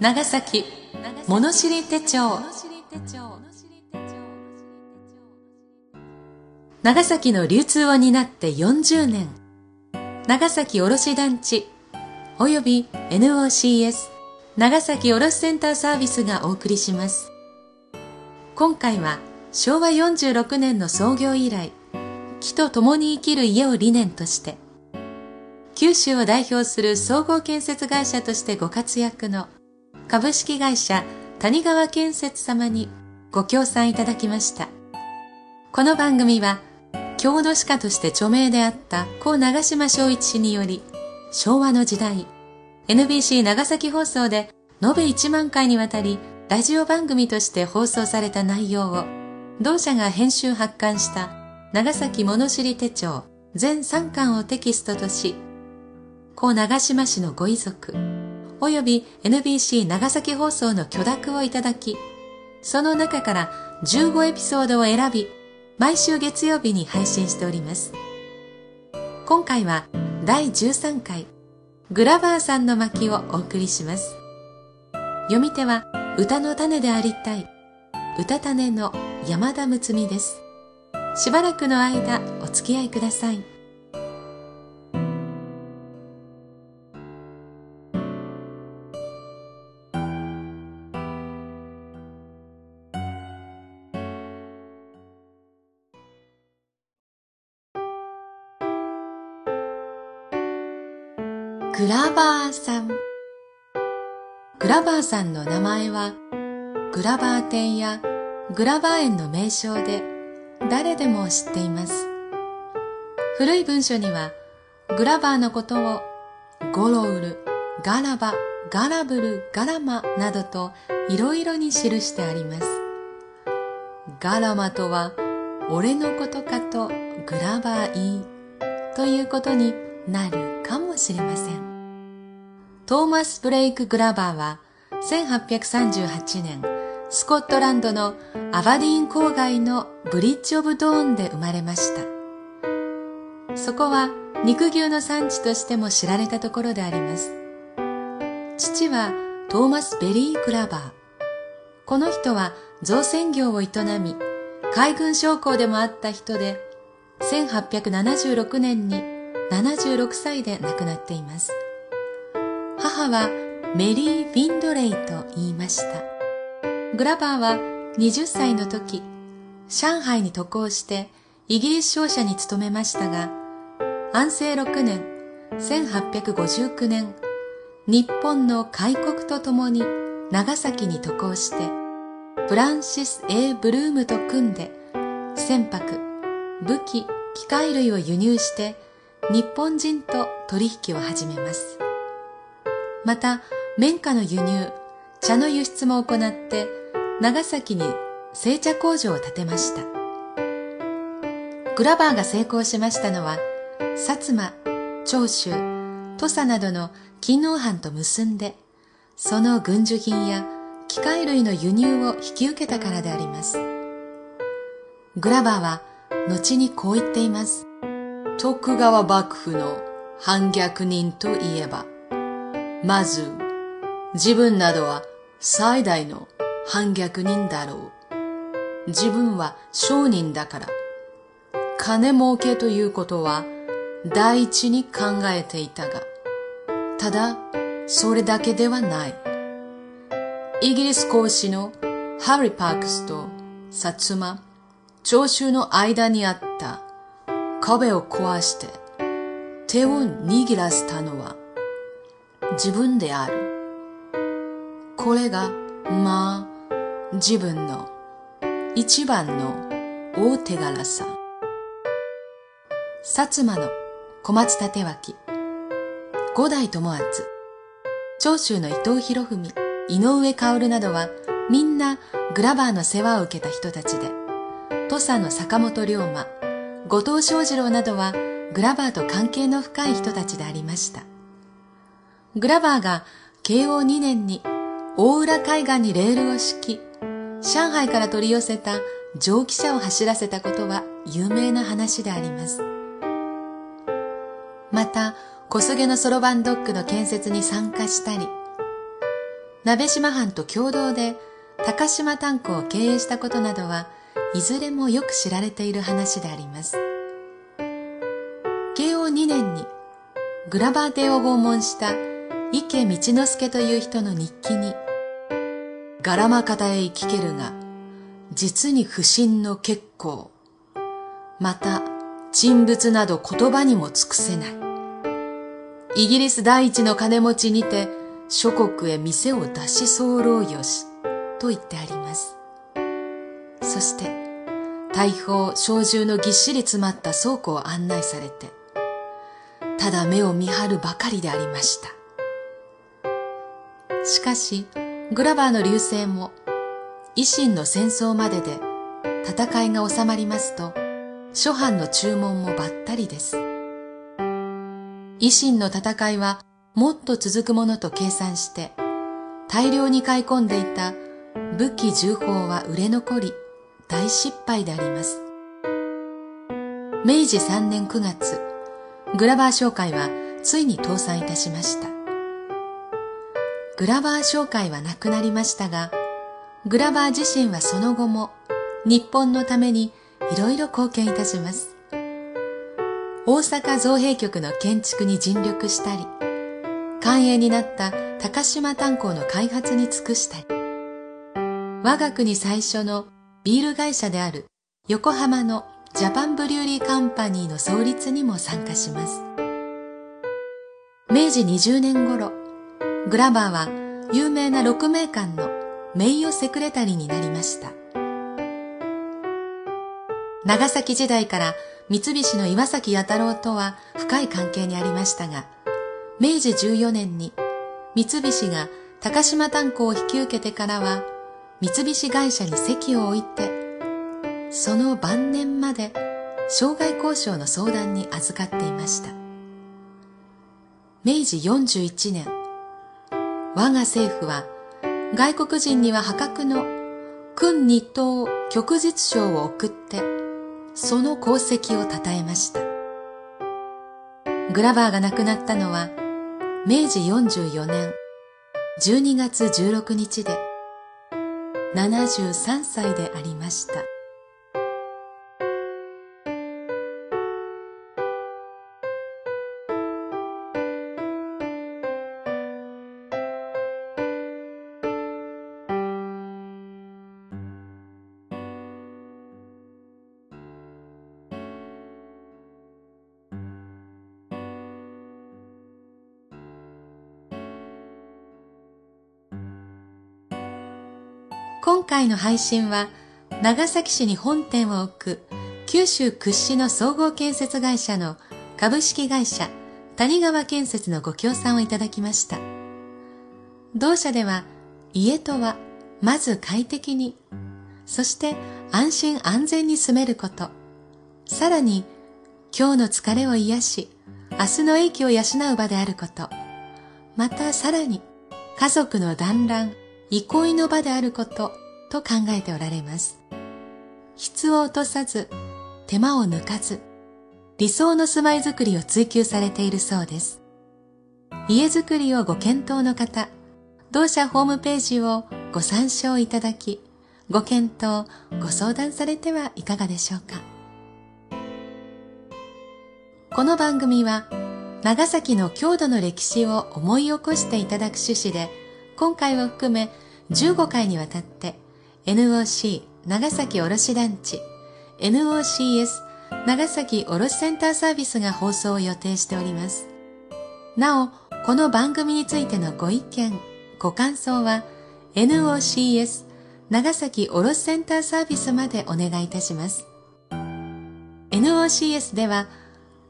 長崎物知り手帳。長崎の流通を担って40年。長崎卸団地。および NOCS 長崎卸センターサービスがお送りします。今回は昭和46年の創業以来木と共に生きる家を理念として九州を代表する総合建設会社としてご活躍の株式会社谷川建設様にご協賛いただきました。この番組は郷土史家として著名であった故長島昭一氏により昭和の時代 NBC 長崎放送で延べ1万回にわたりラジオ番組として放送された内容を同社が編集発刊した長崎物知り手帳全3巻をテキストとし故長島市のご遺族、及び NBC 長崎放送の許諾をいただき、その中から15エピソードを選び、毎週月曜日に配信しております。今回は第13回、グラバーさんの巻をお送りします。読み手は歌の種でありたい、歌種の山田睦美です。しばらくの間お付き合いください。グラバーさん。グラバーさんの名前は、グラバー店やグラバー園の名称で誰でも知っています。古い文書には、グラバーのことをゴロウル、ガラバ、ガラブル、ガラマなどといろいろに記してあります。ガラマとは、俺のことかとグラバーいいということになるかもしれません。トーマス・ブレイク・グラバーは1838年スコットランドのアバディーン郊外のブリッジ・オブ・ドーンで生まれました。そこは肉牛の産地としても知られたところであります。父はトーマス・ベリー・グラバー。この人は造船業を営み、海軍将校でもあった人で、1876年に76歳で亡くなっています。母はメリー・フィンドレイと言いました。グラバーは20歳の時、上海に渡航してイギリス商社に勤めましたが、安政6年、1859年、日本の開国とともに長崎に渡航して、フランシス・ A・ ブルームと組んで、船舶、武器、機械類を輸入して日本人と取引を始めます。また、綿花の輸入、茶の輸出も行って、長崎に製茶工場を建てました。グラバーが成功しましたのは、薩摩、長州、土佐などの勤王藩と結んで、その軍需品や機械類の輸入を引き受けたからであります。グラバーは後にこう言っています。徳川幕府の反逆人といえば、まず、自分などは最大の反逆人だろう。自分は商人だから、金儲けということは第一に考えていたが、ただ、それだけではない。イギリス公使のハリー・パークスと薩摩、長州の間にあった壁を壊して手を握らせたのは自分である。これが、まあ、自分の一番の大手柄さ。薩摩の小松立脇、五代友厚、長州の伊藤博文、井上薫などはみんなグラバーの世話を受けた人たちで、土佐の坂本龍馬、後藤翔二郎などはグラバーと関係の深い人たちでありました。グラバーが慶応2年に大浦海岸にレールを敷き、上海から取り寄せた蒸気車を走らせたことは有名な話であります。また、小菅のそろばんドックの建設に参加したり、鍋島藩と共同で高島炭鉱を経営したことなどはいずれもよく知られている話であります。慶応2年にグラバー邸を訪問した池道之助という人の日記に、ガラマ方へ行きけるが、実に不審の結構。また、沈仏など言葉にも尽くせない。イギリス第一の金持ちにて、諸国へ店を出し候よし、と言ってあります。そして、大砲、小銃のぎっしり詰まった倉庫を案内されて、ただ目を見張るばかりでありました。しかし、グラバーの流星も、維新の戦争までで戦いが収まりますと、諸藩の注文もばったりです。維新の戦いはもっと続くものと計算して、大量に買い込んでいた武器重砲は売れ残り、大失敗であります。明治3年9月、グラバー商会はついに倒産いたしました。グラバー商会はなくなりましたが、グラバー自身はその後も日本のためにいろいろ貢献いたします。大阪造幣局の建築に尽力したり、官営になった高島炭鉱の開発に尽くしたり、我が国最初のビール会社である横浜のジャパンブリューリーカンパニーの創立にも参加します。明治20年頃、グラバーは有名な鹿鳴館の名誉セクレタリーになりました。長崎時代から三菱の岩崎弥太郎とは深い関係にありましたが、明治14年に三菱が高島炭鉱を引き受けてからは三菱会社に席を置いて、その晩年まで障害交渉の相談に預かっていました。明治41年、我が政府は外国人には破格の君日東旭日賞を送ってその功績を称えました。グラバーが亡くなったのは明治44年12月16日で73歳でありました。今回の配信は長崎市に本店を置く九州屈指の総合建設会社の株式会社谷川建設のご協賛をいただきました。同社では家とはまず快適に、そして安心安全に住めること、さらに今日の疲れを癒し、明日の益を養う場であること、またさらに家族の団らん、憩いの場であること。と考えておられます。質を落とさず、手間を抜かず、理想の住まいづくりを追求されているそうです。家づくりをご検討の方、同社ホームページをご参照いただき、ご検討、ご相談されてはいかがでしょうか。この番組は、長崎の郷土の歴史を思い起こしていただく趣旨で、今回を含め15回にわたって NOC 長崎卸団地 NOCS 長崎卸センターサービスが放送を予定しております。なお、この番組についてのご意見、ご感想は NOCS 長崎卸センターサービスまでお願いいたします。NOCS では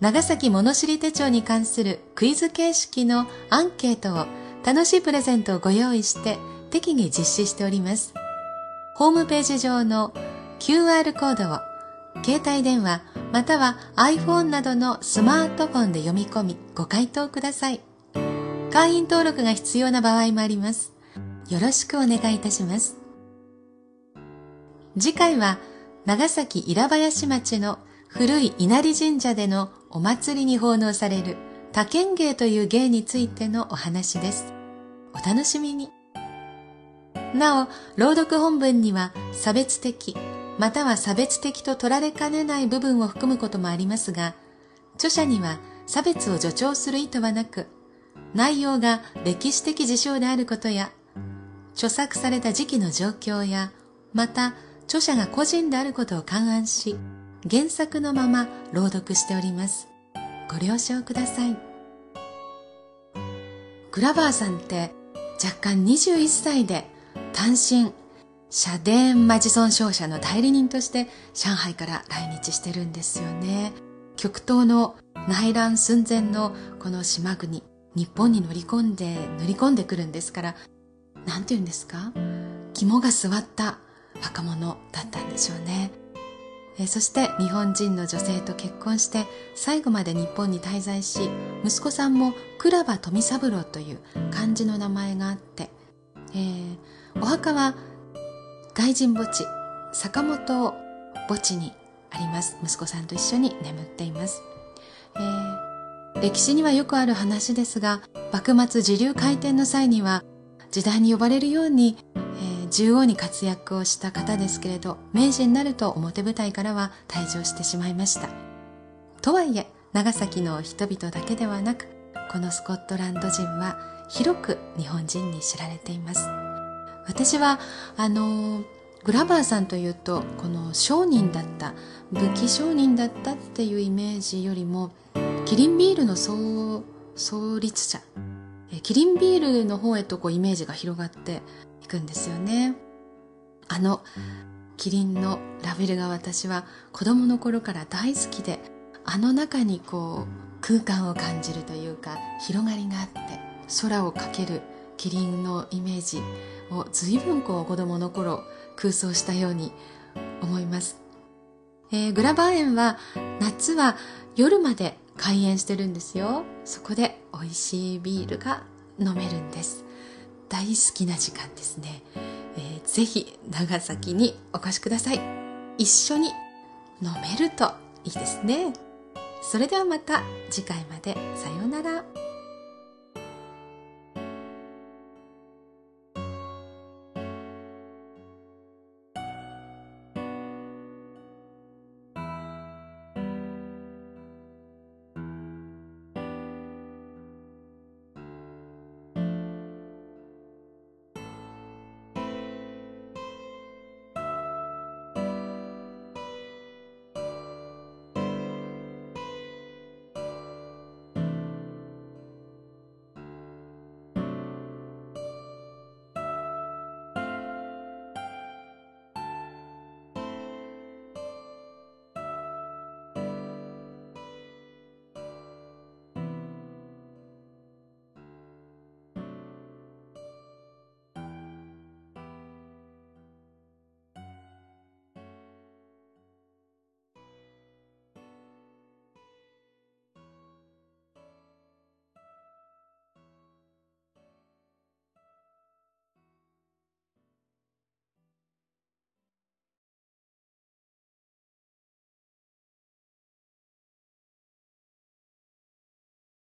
長崎物知り手帳に関するクイズ形式のアンケートを楽しいプレゼントをご用意して適宜実施しております。ホームページ上の QR コードを携帯電話または iPhone などのスマートフォンで読み込みご回答ください。会員登録が必要な場合もあります。よろしくお願いいたします。次回は長崎稲林町の古い稲荷神社でのお祭りに奉納される多剣芸という芸についてのお話です。お楽しみに。なお、朗読本文には差別的、または差別的と取られかねない部分を含むこともありますが、著者には差別を助長する意図はなく、内容が歴史的事象であることや、著作された時期の状況や、また著者が個人であることを勘案し、原作のまま朗読しております。ご了承ください。グラバーさんって若干21歳で単身シャデーン・マジソン商社の代理人として上海から来日してるんですよね。極東の内乱寸前のこの島国、日本に乗り込んで、乗り込んでくるんですから、なんて言うんですか？肝が据わった若者だったんでしょうね。えそして日本人の女性と結婚して最後まで日本に滞在し息子さんも倉場富三郎という漢字の名前があって、えー、お墓は外人墓地坂本墓地にあります。息子さんと一緒に眠っています、えー、歴史にはよくある話ですが幕末時流開店の際には時代に呼ばれるようにえ縦横に活躍をした方ですけれど明治になると表舞台からは退場してしまいました。とはいえ長崎の人々だけではなくこのスコットランド人は広く日本人に知られています。私はあのグラバーさんというとこの商人だった武器商人だったっていうイメージよりもキリンビールの創創立者キリンビールの方へとこうイメージが広がっていくんですよね。あのキリンのラベルが私は子供の頃から大好きであの中にこう空間を感じるというか広がりがあって空をかけるキリンのイメージを随分こう子供の頃空想したように思います、えー、グラバー園は夏は夜まで開園してるんですよ。そこで美味しいビールが飲めるんです。大好きな時間ですね、えー、ぜひ長崎にお越しください。一緒に飲めるといいですね。それではまた次回まで。さようなら。